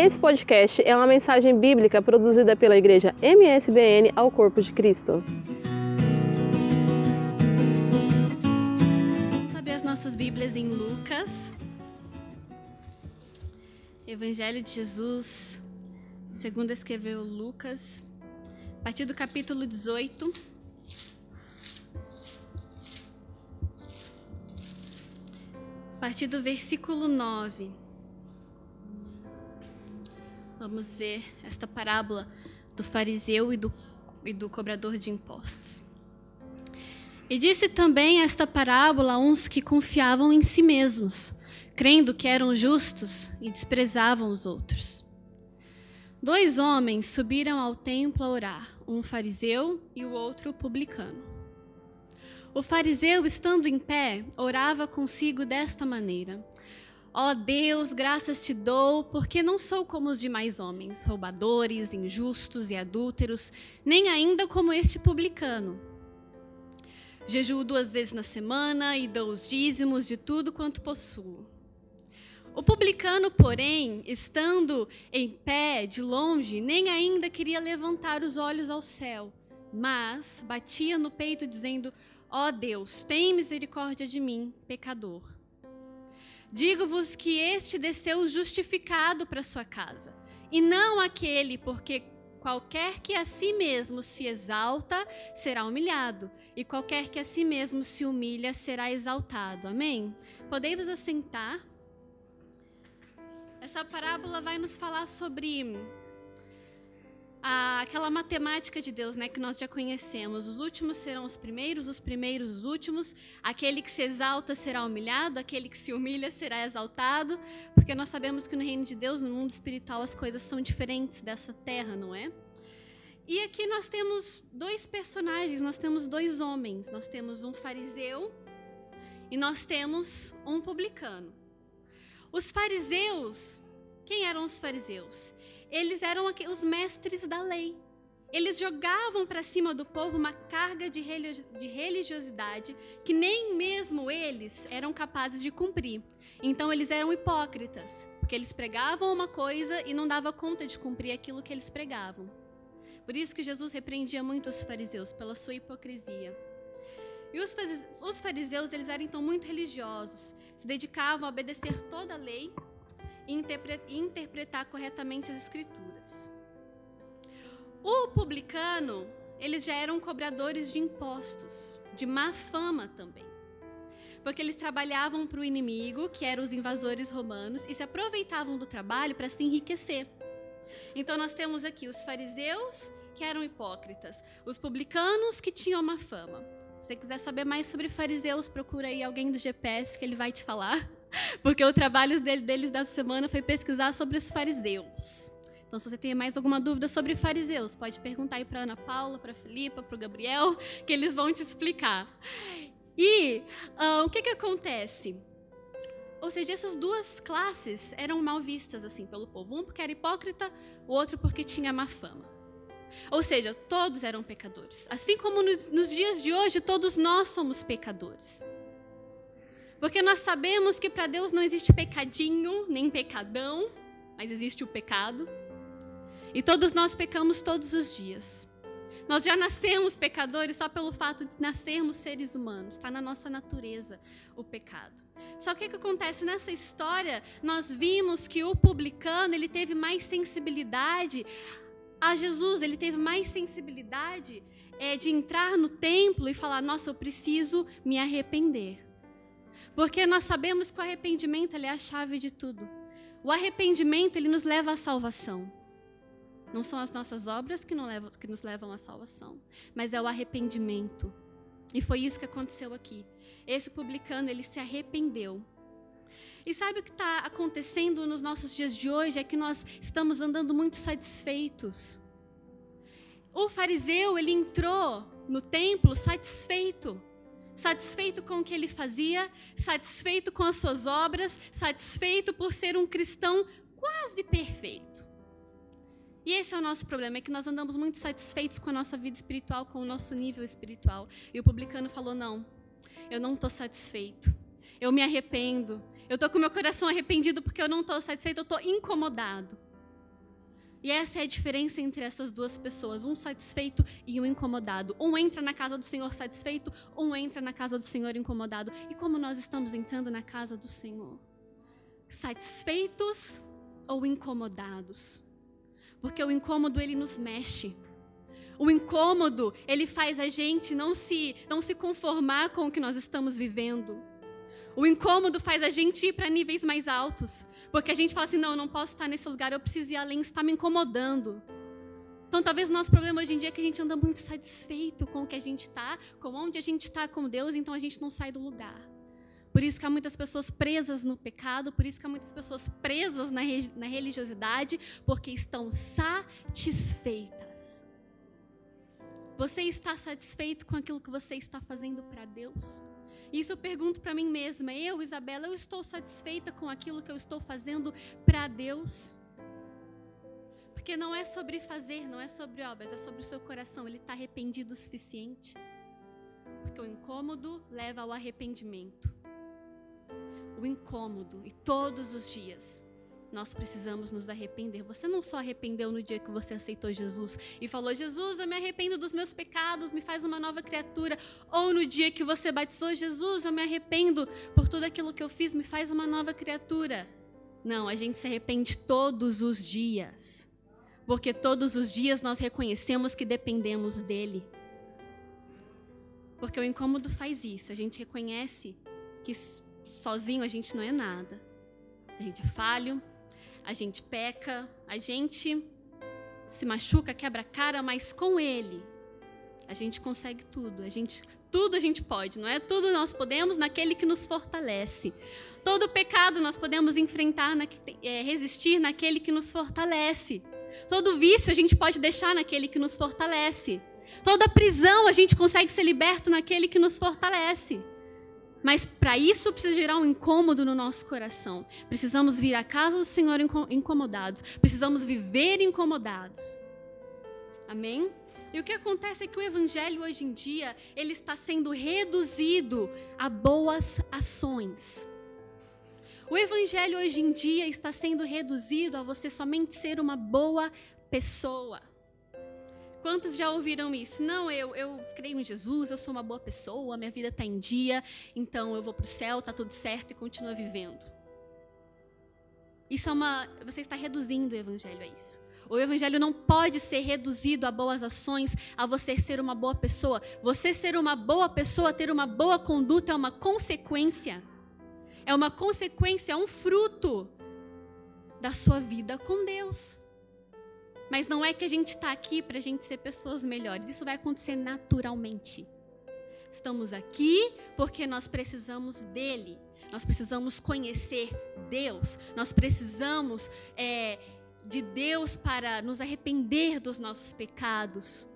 Esse podcast é uma mensagem bíblica produzida pela igreja MSBN ao Corpo de Cristo. Vamos abrir as nossas Bíblias em Lucas. Evangelho de Jesus, segundo escreveu Lucas, a partir do capítulo 18. A partir do versículo 9. Vamos ver esta parábola do fariseu e do, e do cobrador de impostos. E disse também esta parábola a uns que confiavam em si mesmos, crendo que eram justos e desprezavam os outros. Dois homens subiram ao templo a orar, um fariseu e o outro publicano. O fariseu, estando em pé, orava consigo desta maneira: Ó oh Deus, graças te dou, porque não sou como os demais homens, roubadores, injustos e adúlteros, nem ainda como este publicano. Jejuo duas vezes na semana e dou os dízimos de tudo quanto possuo. O publicano, porém, estando em pé de longe, nem ainda queria levantar os olhos ao céu, mas batia no peito, dizendo: Ó oh Deus, tem misericórdia de mim, pecador. Digo-vos que este desceu justificado para sua casa, e não aquele, porque qualquer que a si mesmo se exalta será humilhado, e qualquer que a si mesmo se humilha será exaltado. Amém? Podei-vos assentar. Essa parábola vai nos falar sobre a, aquela matemática de Deus, né, que nós já conhecemos. Os últimos serão os primeiros, os primeiros os últimos. Aquele que se exalta será humilhado, aquele que se humilha será exaltado, porque nós sabemos que no reino de Deus, no mundo espiritual, as coisas são diferentes dessa terra, não é? E aqui nós temos dois personagens, nós temos dois homens, nós temos um fariseu e nós temos um publicano. Os fariseus, quem eram os fariseus? Eles eram os mestres da lei. Eles jogavam para cima do povo uma carga de religiosidade que nem mesmo eles eram capazes de cumprir. Então eles eram hipócritas, porque eles pregavam uma coisa e não dava conta de cumprir aquilo que eles pregavam. Por isso que Jesus repreendia muito os fariseus pela sua hipocrisia. E os fariseus, eles eram então muito religiosos, se dedicavam a obedecer toda a lei e interpretar corretamente as escrituras. O publicano, eles já eram cobradores de impostos, de má fama também. Porque eles trabalhavam para o inimigo, que eram os invasores romanos, e se aproveitavam do trabalho para se enriquecer. Então nós temos aqui os fariseus, que eram hipócritas, os publicanos, que tinham má fama. Se você quiser saber mais sobre fariseus, procura aí alguém do GPS que ele vai te falar. Porque o trabalho deles dessa semana foi pesquisar sobre os fariseus. Então, se você tem mais alguma dúvida sobre fariseus, pode perguntar aí para Ana Paula, para Filipa, para o Gabriel, que eles vão te explicar. E uh, o que, que acontece? Ou seja, essas duas classes eram mal vistas assim pelo povo. Um porque era hipócrita, o outro porque tinha má fama. Ou seja, todos eram pecadores. Assim como nos dias de hoje, todos nós somos pecadores. Porque nós sabemos que para Deus não existe pecadinho, nem pecadão, mas existe o pecado. E todos nós pecamos todos os dias. Nós já nascemos pecadores só pelo fato de nascermos seres humanos. Está na nossa natureza o pecado. Só que o que acontece nessa história? Nós vimos que o publicano ele teve mais sensibilidade a Jesus. Ele teve mais sensibilidade é, de entrar no templo e falar: Nossa, eu preciso me arrepender. Porque nós sabemos que o arrependimento é a chave de tudo. O arrependimento ele nos leva à salvação. Não são as nossas obras que, levam, que nos levam à salvação, mas é o arrependimento. E foi isso que aconteceu aqui. Esse publicano ele se arrependeu. E sabe o que está acontecendo nos nossos dias de hoje? É que nós estamos andando muito satisfeitos. O fariseu ele entrou no templo satisfeito satisfeito com o que ele fazia, satisfeito com as suas obras, satisfeito por ser um cristão quase perfeito. E esse é o nosso problema, é que nós andamos muito satisfeitos com a nossa vida espiritual, com o nosso nível espiritual. E o publicano falou: não, eu não estou satisfeito. Eu me arrependo. Eu estou com meu coração arrependido porque eu não estou satisfeito, eu estou incomodado. E essa é a diferença entre essas duas pessoas, um satisfeito e um incomodado. Um entra na casa do Senhor satisfeito, um entra na casa do Senhor incomodado. E como nós estamos entrando na casa do Senhor? Satisfeitos ou incomodados? Porque o incômodo ele nos mexe. O incômodo, ele faz a gente não se não se conformar com o que nós estamos vivendo. O incômodo faz a gente ir para níveis mais altos. Porque a gente fala assim: não, eu não posso estar nesse lugar, eu preciso ir além, isso está me incomodando. Então, talvez o nosso problema hoje em dia é que a gente anda muito satisfeito com o que a gente está, com onde a gente está com Deus, então a gente não sai do lugar. Por isso que há muitas pessoas presas no pecado, por isso que há muitas pessoas presas na, na religiosidade, porque estão satisfeitas. Você está satisfeito com aquilo que você está fazendo para Deus? Isso eu pergunto para mim mesma. Eu, Isabela, eu estou satisfeita com aquilo que eu estou fazendo para Deus? Porque não é sobre fazer, não é sobre obras, é sobre o seu coração. Ele está arrependido o suficiente? Porque o incômodo leva ao arrependimento. O incômodo, e todos os dias nós precisamos nos arrepender. Você não só arrependeu no dia que você aceitou Jesus e falou: Jesus, eu me arrependo dos meus pecados, me faz uma nova criatura. Ou no dia que você batizou Jesus, eu me arrependo por tudo aquilo que eu fiz, me faz uma nova criatura. Não, a gente se arrepende todos os dias. Porque todos os dias nós reconhecemos que dependemos dele. Porque o incômodo faz isso, a gente reconhece que sozinho a gente não é nada. A gente é falho, a gente peca, a gente se machuca, quebra a cara, mas com Ele a gente consegue tudo. A gente tudo a gente pode, não é? Tudo nós podemos naquele que nos fortalece. Todo pecado nós podemos enfrentar, na, é, resistir naquele que nos fortalece. Todo vício a gente pode deixar naquele que nos fortalece. Toda prisão a gente consegue ser liberto naquele que nos fortalece. Mas para isso precisa gerar um incômodo no nosso coração. Precisamos vir à casa do Senhor incomodados. Precisamos viver incomodados. Amém? E o que acontece é que o evangelho hoje em dia, ele está sendo reduzido a boas ações. O evangelho hoje em dia está sendo reduzido a você somente ser uma boa pessoa. Quantos já ouviram isso? Não, eu, eu creio em Jesus, eu sou uma boa pessoa, minha vida está em dia, então eu vou para o céu, está tudo certo e continua vivendo. Isso é uma. Você está reduzindo o evangelho a isso. O evangelho não pode ser reduzido a boas ações, a você ser uma boa pessoa. Você ser uma boa pessoa, ter uma boa conduta é uma consequência. É uma consequência, é um fruto da sua vida com Deus. Mas não é que a gente está aqui para a gente ser pessoas melhores. Isso vai acontecer naturalmente. Estamos aqui porque nós precisamos dele. Nós precisamos conhecer Deus. Nós precisamos é, de Deus para nos arrepender dos nossos pecados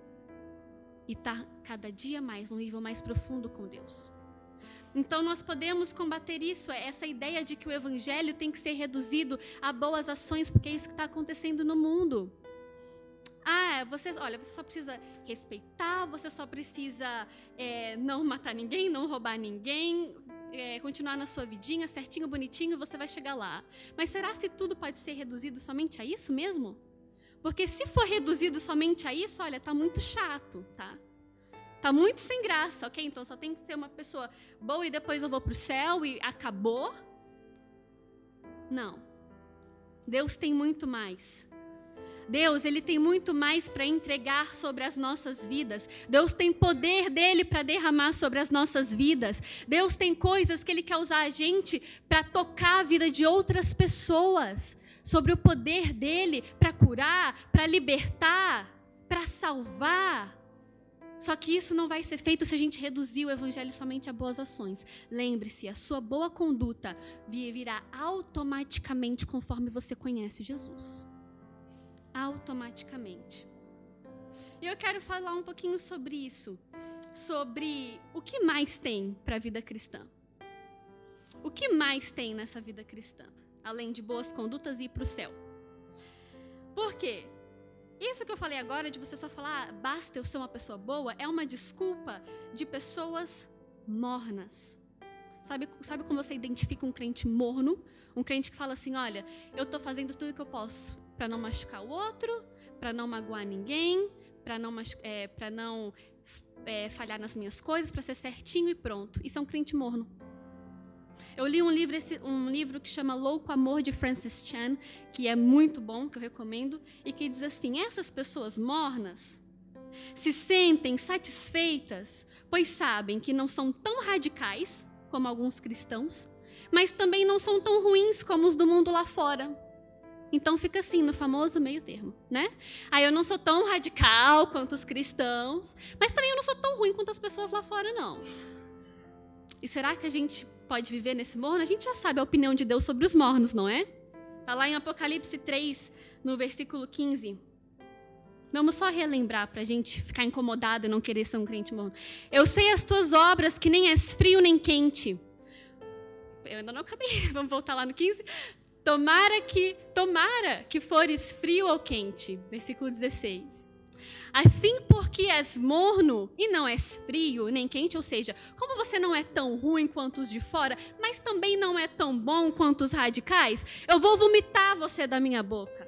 e estar tá cada dia mais num nível mais profundo com Deus. Então nós podemos combater isso, é essa ideia de que o evangelho tem que ser reduzido a boas ações, porque é isso que está acontecendo no mundo. Ah, você, olha, você só precisa respeitar, você só precisa é, não matar ninguém, não roubar ninguém, é, continuar na sua vidinha, certinho, bonitinho, você vai chegar lá. Mas será se tudo pode ser reduzido somente a isso mesmo? Porque se for reduzido somente a isso, olha, tá muito chato, tá? Tá muito sem graça, ok? Então só tem que ser uma pessoa boa e depois eu vou pro céu e acabou? Não. Deus tem muito mais. Deus, ele tem muito mais para entregar sobre as nossas vidas. Deus tem poder dele para derramar sobre as nossas vidas. Deus tem coisas que ele quer usar a gente para tocar a vida de outras pessoas, sobre o poder dele para curar, para libertar, para salvar. Só que isso não vai ser feito se a gente reduzir o evangelho somente a boas ações. Lembre-se, a sua boa conduta virá automaticamente conforme você conhece Jesus automaticamente. E eu quero falar um pouquinho sobre isso, sobre o que mais tem para a vida cristã. O que mais tem nessa vida cristã, além de boas condutas e ir para o céu? Por quê? Isso que eu falei agora, de você só falar, ah, basta eu ser uma pessoa boa, é uma desculpa de pessoas mornas. Sabe, sabe como você identifica um crente morno? Um crente que fala assim: olha, eu estou fazendo tudo que eu posso, para não machucar o outro, para não magoar ninguém, para não, é, pra não é, falhar nas minhas coisas, para ser certinho e pronto. Isso é um crente morno. Eu li um livro, esse, um livro que chama Louco Amor de Francis Chan, que é muito bom, que eu recomendo, e que diz assim: essas pessoas mornas se sentem satisfeitas, pois sabem que não são tão radicais como alguns cristãos, mas também não são tão ruins como os do mundo lá fora. Então fica assim, no famoso meio termo, né? Aí eu não sou tão radical quanto os cristãos, mas também eu não sou tão ruim quanto as pessoas lá fora, não. E será que a gente pode viver nesse morno? A gente já sabe a opinião de Deus sobre os mornos, não é? Está lá em Apocalipse 3, no versículo 15. Vamos só relembrar para a gente ficar incomodado e não querer ser um crente morno. Eu sei as tuas obras, que nem és frio nem quente. Eu ainda não acabei. Vamos voltar lá no 15. Tomara que, tomara que fores frio ou quente. Versículo 16. Assim, porque és morno e não és frio nem quente, ou seja, como você não é tão ruim quanto os de fora, mas também não é tão bom quanto os radicais, eu vou vomitar você da minha boca.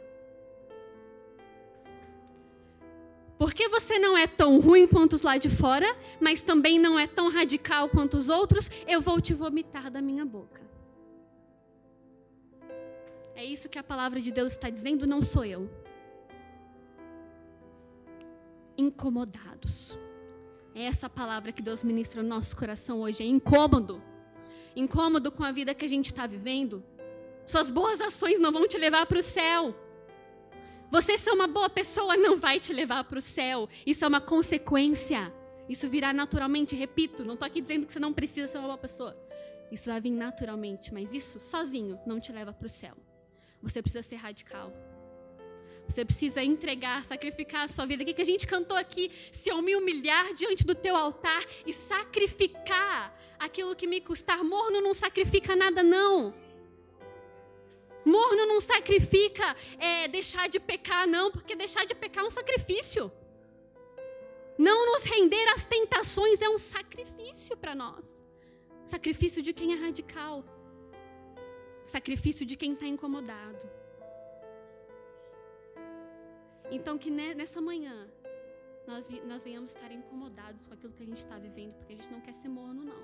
Porque você não é tão ruim quanto os lá de fora, mas também não é tão radical quanto os outros, eu vou te vomitar da minha boca. É isso que a palavra de Deus está dizendo, não sou eu. Incomodados. É essa palavra que Deus ministra no nosso coração hoje, é incômodo. Incômodo com a vida que a gente está vivendo. Suas boas ações não vão te levar para o céu. Você ser uma boa pessoa não vai te levar para o céu. Isso é uma consequência. Isso virá naturalmente. Repito, não estou aqui dizendo que você não precisa ser uma boa pessoa. Isso vai vir naturalmente, mas isso sozinho não te leva para o céu. Você precisa ser radical. Você precisa entregar, sacrificar a sua vida. O que a gente cantou aqui? Se eu me humilhar diante do teu altar e sacrificar aquilo que me custar. Morno não sacrifica nada, não. Morno não sacrifica é, deixar de pecar, não, porque deixar de pecar é um sacrifício. Não nos render às tentações é um sacrifício para nós. Sacrifício de quem é radical sacrifício de quem está incomodado. Então, que nessa manhã nós, nós venhamos estar incomodados com aquilo que a gente está vivendo, porque a gente não quer ser morno, não.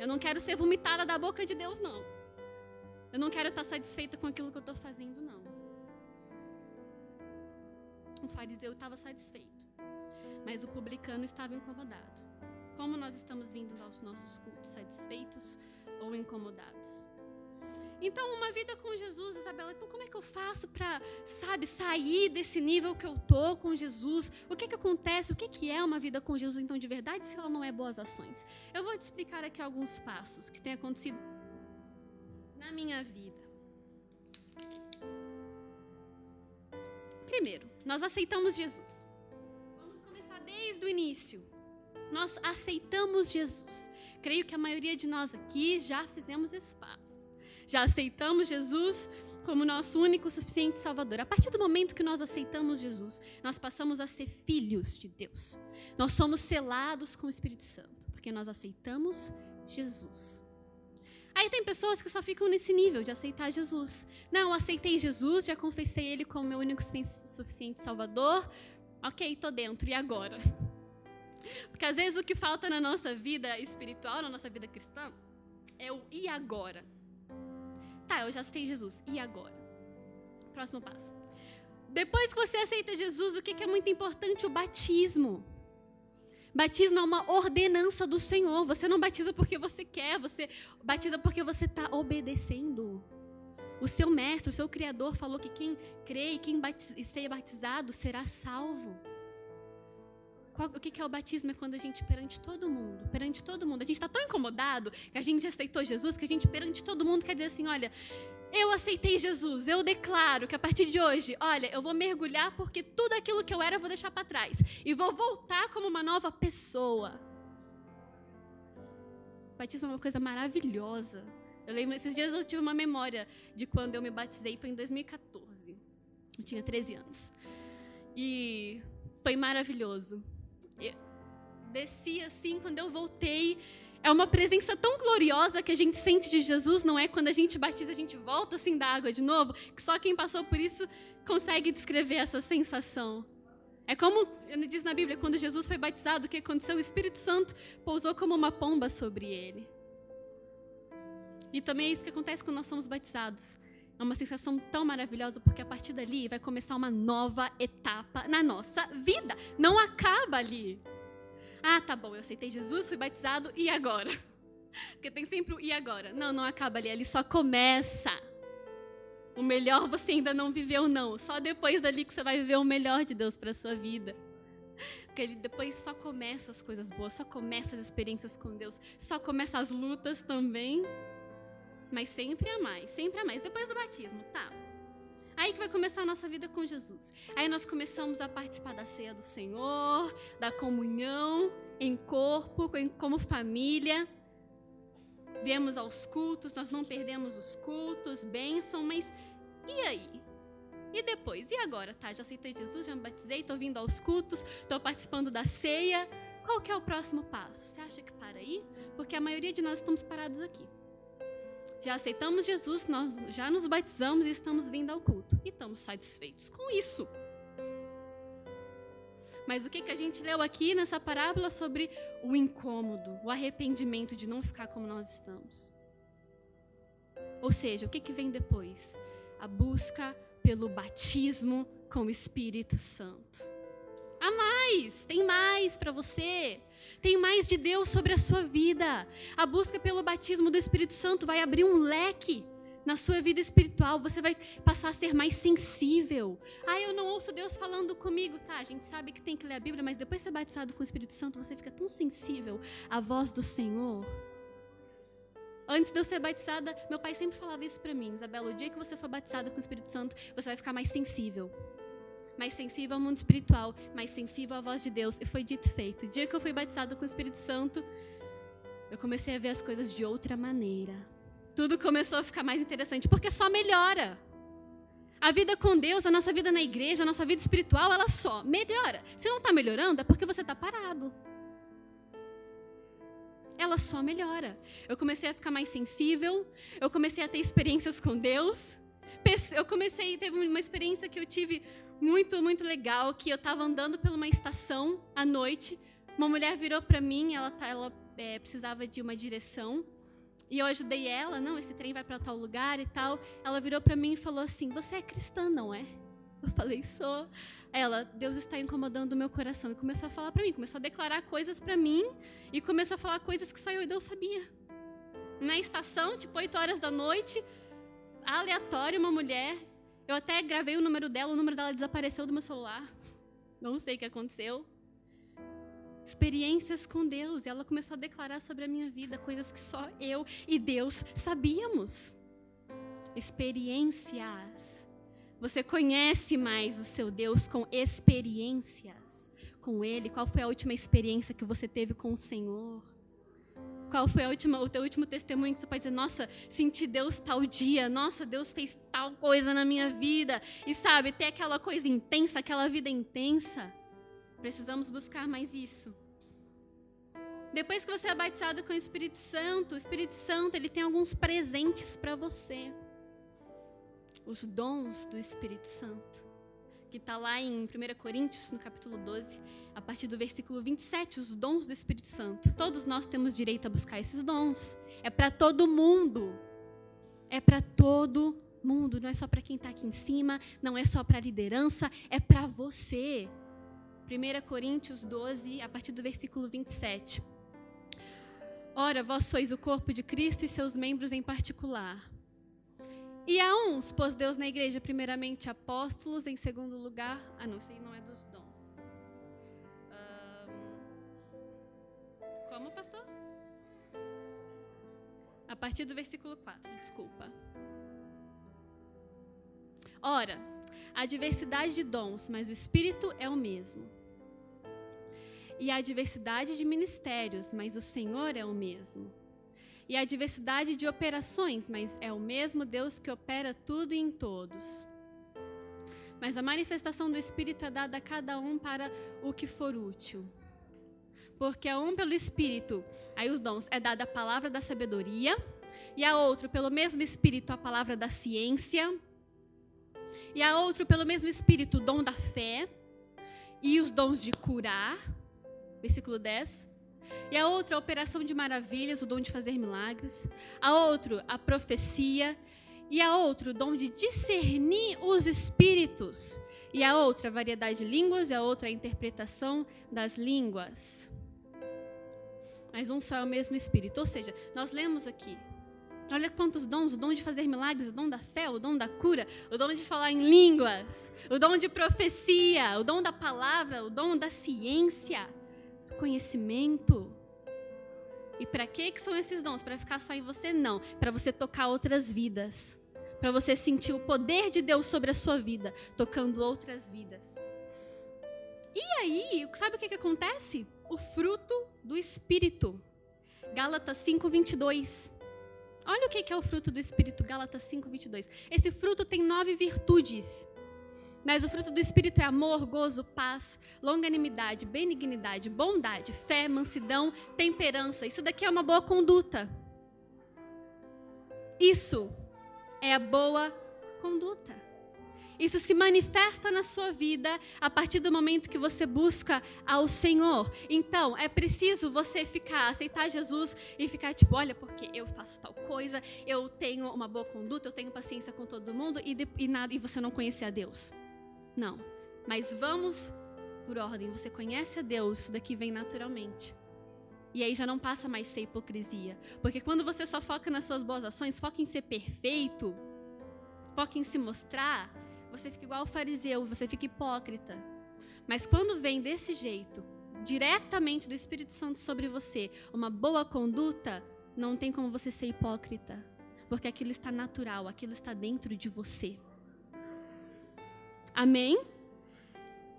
Eu não quero ser vomitada da boca de Deus, não. Eu não quero estar satisfeita com aquilo que eu estou fazendo, não. O fariseu estava satisfeito, mas o publicano estava incomodado. Como nós estamos vindo aos nossos cultos, satisfeitos ou incomodados? Então, uma vida com Jesus, Isabela, então como é que eu faço para, sabe, sair desse nível que eu tô com Jesus? O que que acontece? O que que é uma vida com Jesus, então, de verdade, se ela não é boas ações? Eu vou te explicar aqui alguns passos que têm acontecido na minha vida. Primeiro, nós aceitamos Jesus. Vamos começar desde o início. Nós aceitamos Jesus. Creio que a maioria de nós aqui já fizemos esse passo já aceitamos Jesus como nosso único suficiente Salvador. A partir do momento que nós aceitamos Jesus, nós passamos a ser filhos de Deus. Nós somos selados com o Espírito Santo, porque nós aceitamos Jesus. Aí tem pessoas que só ficam nesse nível de aceitar Jesus. Não, aceitei Jesus, já confessei Ele como meu único suficiente Salvador. Ok, tô dentro. E agora? Porque às vezes o que falta na nossa vida espiritual, na nossa vida cristã, é o e agora. Tá, eu já aceitei Jesus. E agora? Próximo passo. Depois que você aceita Jesus, o que é muito importante? O batismo. Batismo é uma ordenança do Senhor. Você não batiza porque você quer, você batiza porque você está obedecendo. O seu mestre, o seu Criador falou que quem crê e quem batiz, seja batizado será salvo. Qual, o que é o batismo? É quando a gente perante todo mundo, perante todo mundo. A gente está tão incomodado que a gente aceitou Jesus, que a gente perante todo mundo quer dizer assim: olha, eu aceitei Jesus, eu declaro que a partir de hoje, olha, eu vou mergulhar porque tudo aquilo que eu era eu vou deixar para trás e vou voltar como uma nova pessoa. O batismo é uma coisa maravilhosa. Eu lembro, esses dias eu tive uma memória de quando eu me batizei, foi em 2014. Eu tinha 13 anos. E foi maravilhoso. Eu desci assim, quando eu voltei, É uma presença tão gloriosa que a gente sente de Jesus, não é? Quando a gente batiza, a gente volta assim da água de novo, que só quem passou por isso consegue descrever essa sensação. É como diz na Bíblia, quando Jesus foi batizado, o que aconteceu? O Espírito Santo pousou como uma pomba sobre ele. E também é isso que acontece quando nós somos batizados. É uma sensação tão maravilhosa, porque a partir dali vai começar uma nova etapa na nossa vida. Não acaba ali. Ah, tá bom, eu aceitei Jesus, fui batizado, e agora? Porque tem sempre o e agora. Não, não acaba ali, ali só começa. O melhor você ainda não viveu, não. Só depois dali que você vai viver o melhor de Deus para sua vida. Porque ele depois só começa as coisas boas, só começa as experiências com Deus, só começa as lutas também. Mas sempre a mais, sempre a mais. Depois do batismo, tá? Aí que vai começar a nossa vida com Jesus. Aí nós começamos a participar da ceia do Senhor, da comunhão em corpo, como família. Viemos aos cultos, nós não perdemos os cultos, bênção, mas e aí? E depois? E agora? Tá, já aceitei Jesus, já me batizei, estou vindo aos cultos, estou participando da ceia. Qual que é o próximo passo? Você acha que para aí? Porque a maioria de nós estamos parados aqui já aceitamos Jesus, nós já nos batizamos e estamos vindo ao culto. E estamos satisfeitos com isso. Mas o que, que a gente leu aqui nessa parábola sobre o incômodo, o arrependimento de não ficar como nós estamos? Ou seja, o que, que vem depois? A busca pelo batismo com o Espírito Santo. Há mais, tem mais para você. Tem mais de Deus sobre a sua vida. A busca pelo batismo do Espírito Santo vai abrir um leque na sua vida espiritual. Você vai passar a ser mais sensível. Ah, eu não ouço Deus falando comigo. Tá, a gente sabe que tem que ler a Bíblia, mas depois de ser batizado com o Espírito Santo, você fica tão sensível à voz do Senhor. Antes de eu ser batizada, meu pai sempre falava isso para mim. Isabela, o dia que você for batizada com o Espírito Santo, você vai ficar mais sensível mais sensível ao mundo espiritual, mais sensível à voz de Deus. E foi dito feito. O dia que eu fui batizada com o Espírito Santo, eu comecei a ver as coisas de outra maneira. Tudo começou a ficar mais interessante, porque só melhora. A vida com Deus, a nossa vida na igreja, a nossa vida espiritual, ela só melhora. Se não está melhorando, é porque você está parado. Ela só melhora. Eu comecei a ficar mais sensível, eu comecei a ter experiências com Deus. Eu comecei, teve uma experiência que eu tive muito, muito legal que eu estava andando por uma estação à noite. Uma mulher virou para mim, ela, tá, ela é, precisava de uma direção. E eu ajudei ela, não, esse trem vai para tal lugar e tal. Ela virou para mim e falou assim: Você é cristã, não é? Eu falei: Sou. Ela, Deus está incomodando o meu coração. E começou a falar para mim, começou a declarar coisas para mim. E começou a falar coisas que só eu e Deus sabia. Na estação, tipo 8 horas da noite, aleatório, uma mulher eu até gravei o número dela, o número dela desapareceu do meu celular. Não sei o que aconteceu. Experiências com Deus. E ela começou a declarar sobre a minha vida coisas que só eu e Deus sabíamos. Experiências. Você conhece mais o seu Deus com experiências com Ele? Qual foi a última experiência que você teve com o Senhor? Qual foi última, o teu último testemunho que você pode dizer, nossa, senti Deus tal dia, nossa, Deus fez tal coisa na minha vida. E sabe, ter aquela coisa intensa, aquela vida intensa. Precisamos buscar mais isso. Depois que você é batizado com o Espírito Santo, o Espírito Santo ele tem alguns presentes para você. Os dons do Espírito Santo que está lá em 1 Coríntios, no capítulo 12, a partir do versículo 27, os dons do Espírito Santo. Todos nós temos direito a buscar esses dons. É para todo mundo. É para todo mundo. Não é só para quem está aqui em cima, não é só para a liderança, é para você. 1 Coríntios 12, a partir do versículo 27. Ora, vós sois o corpo de Cristo e seus membros em particular. E a uns pôs Deus na igreja, primeiramente apóstolos, em segundo lugar. Ah, não, isso aí não é dos dons. Um, como, pastor? A partir do versículo 4, desculpa. Ora, há diversidade de dons, mas o Espírito é o mesmo. E há diversidade de ministérios, mas o Senhor é o mesmo e a diversidade de operações, mas é o mesmo Deus que opera tudo e em todos. Mas a manifestação do Espírito é dada a cada um para o que for útil. Porque a um pelo Espírito, aí os dons, é dada a palavra da sabedoria, e a outro pelo mesmo Espírito a palavra da ciência, e a outro pelo mesmo Espírito o dom da fé, e os dons de curar, versículo 10. E a outra a operação de maravilhas, o dom de fazer milagres. A outro a profecia, e a outro o dom de discernir os espíritos. E a outra a variedade de línguas, e a outra a interpretação das línguas. Mas um só é o mesmo espírito. Ou seja, nós lemos aqui Olha quantos dons: o dom de fazer milagres, o dom da fé, o dom da cura, o dom de falar em línguas, o dom de profecia, o dom da palavra, o dom da ciência, conhecimento. E para que que são esses dons? Para ficar só em você? Não, para você tocar outras vidas. Para você sentir o poder de Deus sobre a sua vida, tocando outras vidas. E aí, sabe o que, que acontece? O fruto do Espírito. Gálatas 5, 22. Olha o que é o fruto do Espírito, Gálatas 5, 22. Esse fruto tem nove virtudes. Mas o fruto do Espírito é amor, gozo, paz, longanimidade, benignidade, bondade, fé, mansidão, temperança. Isso daqui é uma boa conduta. Isso é a boa conduta. Isso se manifesta na sua vida a partir do momento que você busca ao Senhor. Então, é preciso você ficar, aceitar Jesus e ficar tipo, olha, porque eu faço tal coisa, eu tenho uma boa conduta, eu tenho paciência com todo mundo e, e nada e você não conhecer a Deus. Não. Mas vamos por ordem. Você conhece a Deus, isso daqui vem naturalmente. E aí já não passa mais ser hipocrisia. Porque quando você só foca nas suas boas ações, foca em ser perfeito, foca em se mostrar, você fica igual o fariseu, você fica hipócrita. Mas quando vem desse jeito, diretamente do Espírito Santo sobre você, uma boa conduta, não tem como você ser hipócrita. Porque aquilo está natural, aquilo está dentro de você. Amém?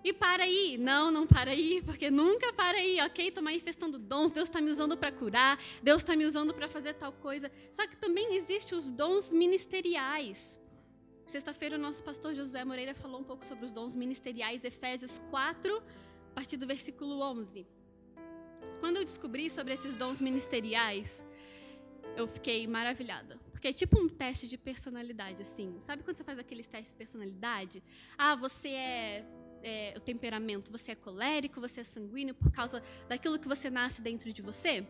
E para aí. Não, não para aí, porque nunca para aí, ok? Estou manifestando dons, Deus está me usando para curar, Deus está me usando para fazer tal coisa. Só que também existem os dons ministeriais. Sexta-feira, o nosso pastor Josué Moreira falou um pouco sobre os dons ministeriais, Efésios 4, a partir do versículo 11. Quando eu descobri sobre esses dons ministeriais, eu fiquei maravilhada. É tipo um teste de personalidade, assim. Sabe quando você faz aqueles testes de personalidade? Ah, você é, é o temperamento, você é colérico, você é sanguíneo por causa daquilo que você nasce dentro de você?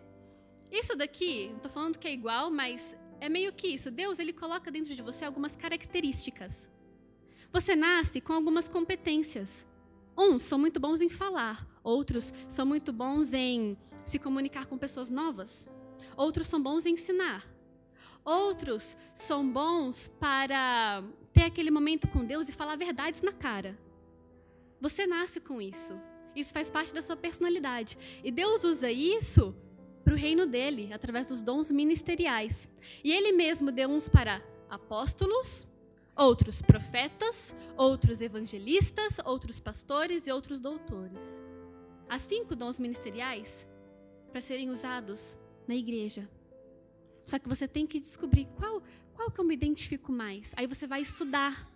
Isso daqui, não estou falando que é igual, mas é meio que isso. Deus ele coloca dentro de você algumas características. Você nasce com algumas competências. Uns são muito bons em falar, outros são muito bons em se comunicar com pessoas novas. Outros são bons em ensinar. Outros são bons para ter aquele momento com Deus e falar verdades na cara. Você nasce com isso. Isso faz parte da sua personalidade. E Deus usa isso para o reino dele, através dos dons ministeriais. E ele mesmo deu uns para apóstolos, outros profetas, outros evangelistas, outros pastores e outros doutores. Há cinco dons ministeriais para serem usados na igreja. Só que você tem que descobrir qual, qual que eu me identifico mais. Aí você vai estudar.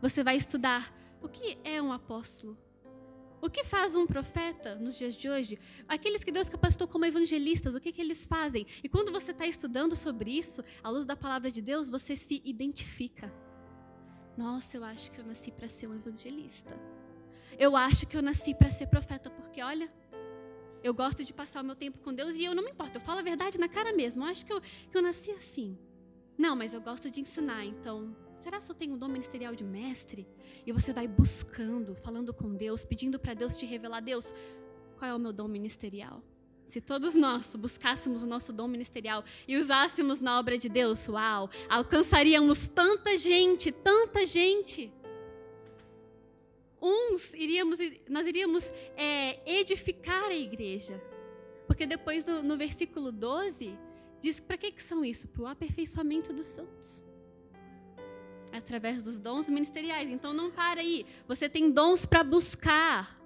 Você vai estudar o que é um apóstolo, o que faz um profeta nos dias de hoje? Aqueles que Deus capacitou como evangelistas, o que, que eles fazem? E quando você está estudando sobre isso, à luz da palavra de Deus, você se identifica. Nossa, eu acho que eu nasci para ser um evangelista. Eu acho que eu nasci para ser profeta, porque olha, eu gosto de passar o meu tempo com Deus e eu não me importo, eu falo a verdade na cara mesmo. Eu acho que eu, que eu nasci assim. Não, mas eu gosto de ensinar, então Será que eu tenho um dom ministerial de mestre? E você vai buscando, falando com Deus, pedindo para Deus te revelar: Deus, qual é o meu dom ministerial? Se todos nós buscássemos o nosso dom ministerial e usássemos na obra de Deus, uau, alcançaríamos tanta gente, tanta gente. Uns iríamos, nós iríamos é, edificar a igreja. Porque depois no, no versículo 12, diz para que, que são isso? Para o aperfeiçoamento dos santos através dos dons ministeriais. Então não para aí. Você tem dons para buscar.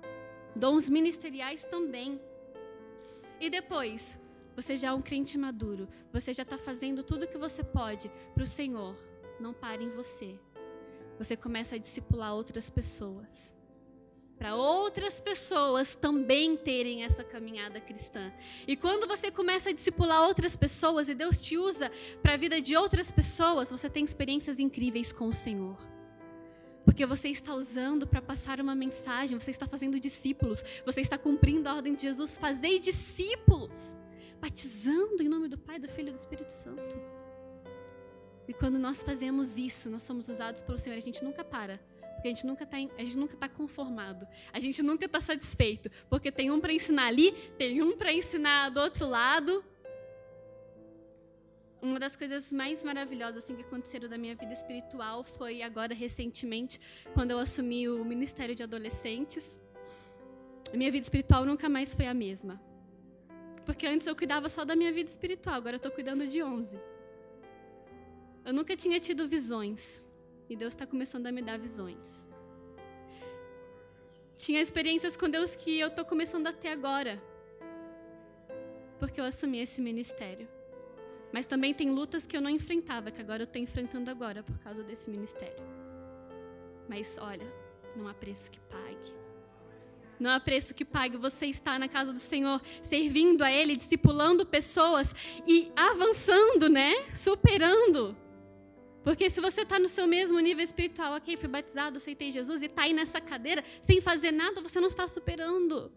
Dons ministeriais também. E depois, você já é um crente maduro. Você já está fazendo tudo o que você pode para o Senhor. Não pare em você. Você começa a discipular outras pessoas. para outras pessoas também terem essa caminhada cristã. E quando você começa a discipular outras pessoas e Deus te usa para a vida de outras pessoas, você tem experiências incríveis com o Senhor. Porque você está usando para passar uma mensagem, você está fazendo discípulos, você está cumprindo a ordem de Jesus, fazer discípulos, batizando em nome do Pai, do Filho e do Espírito Santo. E quando nós fazemos isso, nós somos usados pelo Senhor, a gente nunca para. Porque a gente nunca está a gente nunca tá conformado. A gente nunca está satisfeito, porque tem um para ensinar ali, tem um para ensinar do outro lado. Uma das coisas mais maravilhosas assim que aconteceram da minha vida espiritual foi agora recentemente, quando eu assumi o ministério de adolescentes. A minha vida espiritual nunca mais foi a mesma. Porque antes eu cuidava só da minha vida espiritual, agora eu estou cuidando de 11. Eu nunca tinha tido visões. E Deus está começando a me dar visões. Tinha experiências com Deus que eu estou começando a ter agora. Porque eu assumi esse ministério. Mas também tem lutas que eu não enfrentava, que agora eu estou enfrentando agora por causa desse ministério. Mas olha, não há preço que pague. Não há preço que pague você estar na casa do Senhor, servindo a Ele, discipulando pessoas e avançando, né? Superando porque se você está no seu mesmo nível espiritual, ok, fui batizado, aceitei Jesus e está aí nessa cadeira sem fazer nada, você não está superando.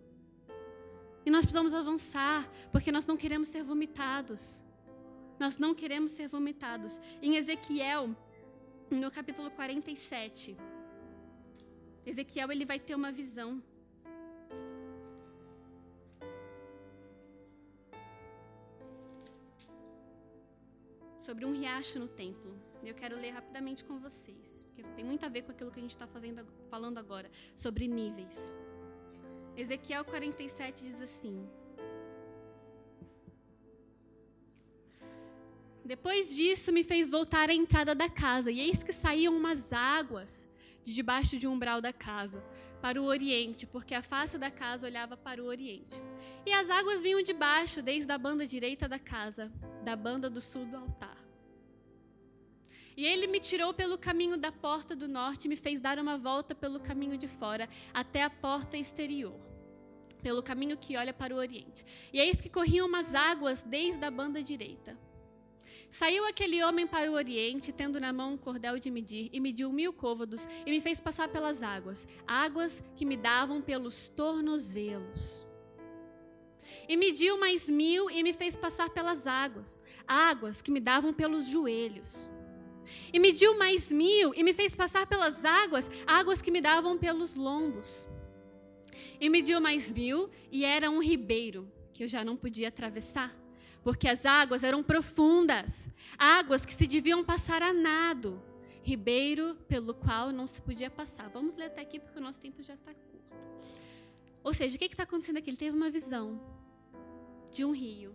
E nós precisamos avançar, porque nós não queremos ser vomitados. Nós não queremos ser vomitados. Em Ezequiel, no capítulo 47, Ezequiel ele vai ter uma visão. Sobre um riacho no templo. Eu quero ler rapidamente com vocês, porque tem muito a ver com aquilo que a gente está falando agora, sobre níveis. Ezequiel 47 diz assim: Depois disso, me fez voltar à entrada da casa, e eis que saíam umas águas de debaixo de um umbral da casa, para o oriente, porque a face da casa olhava para o oriente. E as águas vinham de baixo, desde a banda direita da casa, da banda do sul do altar. E ele me tirou pelo caminho da porta do norte e me fez dar uma volta pelo caminho de fora, até a porta exterior, pelo caminho que olha para o oriente. E eis que corriam umas águas desde a banda direita. Saiu aquele homem para o oriente, tendo na mão um cordel de medir, e mediu mil côvados, e me fez passar pelas águas, águas que me davam pelos tornozelos. E mediu mais mil, e me fez passar pelas águas, águas que me davam pelos joelhos. E mediu mais mil e me fez passar pelas águas, águas que me davam pelos lombos. E mediu mais mil e era um ribeiro que eu já não podia atravessar, porque as águas eram profundas, águas que se deviam passar a nado, ribeiro pelo qual não se podia passar. Vamos ler até aqui porque o nosso tempo já está curto. Ou seja, o que está acontecendo aqui? Ele teve uma visão de um rio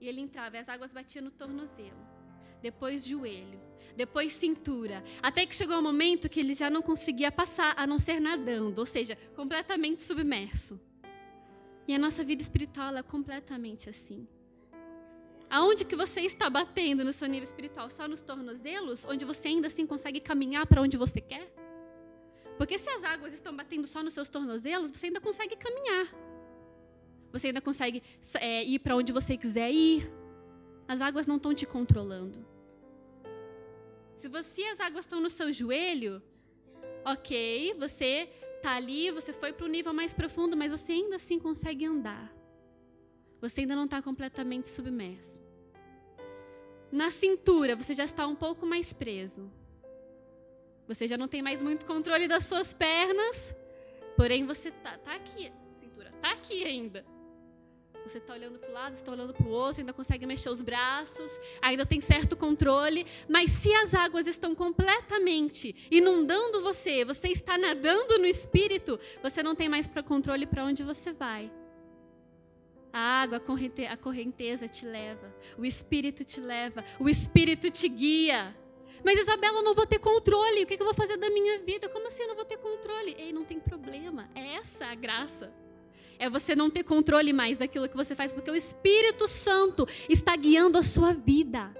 e ele entrava e as águas batiam no tornozelo, depois joelho, depois cintura, até que chegou um momento que ele já não conseguia passar a não ser nadando, ou seja, completamente submerso. E a nossa vida espiritual é completamente assim. Aonde que você está batendo no seu nível espiritual? Só nos tornozelos, onde você ainda assim consegue caminhar para onde você quer? Porque se as águas estão batendo só nos seus tornozelos, você ainda consegue caminhar. Você ainda consegue é, ir para onde você quiser ir. As águas não estão te controlando. Se você as águas estão no seu joelho, ok, você tá ali, você foi para o nível mais profundo, mas você ainda assim consegue andar. Você ainda não está completamente submerso. Na cintura, você já está um pouco mais preso. Você já não tem mais muito controle das suas pernas, porém você tá, tá aqui, cintura, tá aqui ainda. Você está olhando para o lado, está olhando para o outro, ainda consegue mexer os braços, ainda tem certo controle. Mas se as águas estão completamente inundando você, você está nadando no espírito, você não tem mais para controle para onde você vai. A água, a correnteza te leva, o espírito te leva, o espírito te guia. Mas Isabela, eu não vou ter controle. O que eu vou fazer da minha vida? Como assim eu não vou ter controle? Ei, não tem problema. É essa a graça é você não ter controle mais daquilo que você faz, porque o Espírito Santo está guiando a sua vida.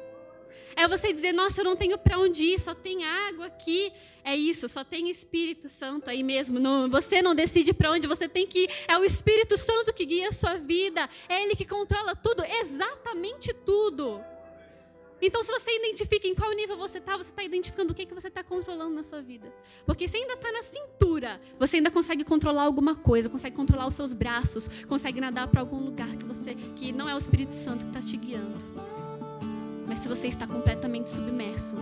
É você dizer, nossa, eu não tenho para onde ir, só tem água aqui. É isso, só tem Espírito Santo aí mesmo. Não, você não decide para onde você tem que ir. É o Espírito Santo que guia a sua vida. É Ele que controla tudo, exatamente tudo. Então, se você identifica em qual nível você está, você está identificando o que, que você está controlando na sua vida. Porque se ainda está na cintura, você ainda consegue controlar alguma coisa, consegue controlar os seus braços, consegue nadar para algum lugar que você que não é o Espírito Santo que está te guiando. Mas se você está completamente submerso,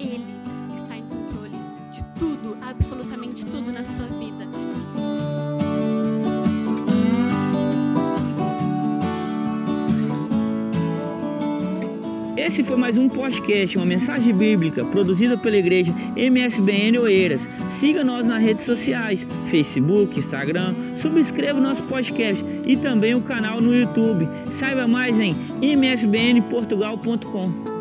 Ele está em controle de tudo, absolutamente tudo na sua vida. Esse foi mais um podcast, uma mensagem bíblica produzida pela igreja MSBN Oeiras. Siga nós nas redes sociais, Facebook, Instagram, subscreva o nosso podcast e também o canal no YouTube. Saiba mais em msbnportugal.com.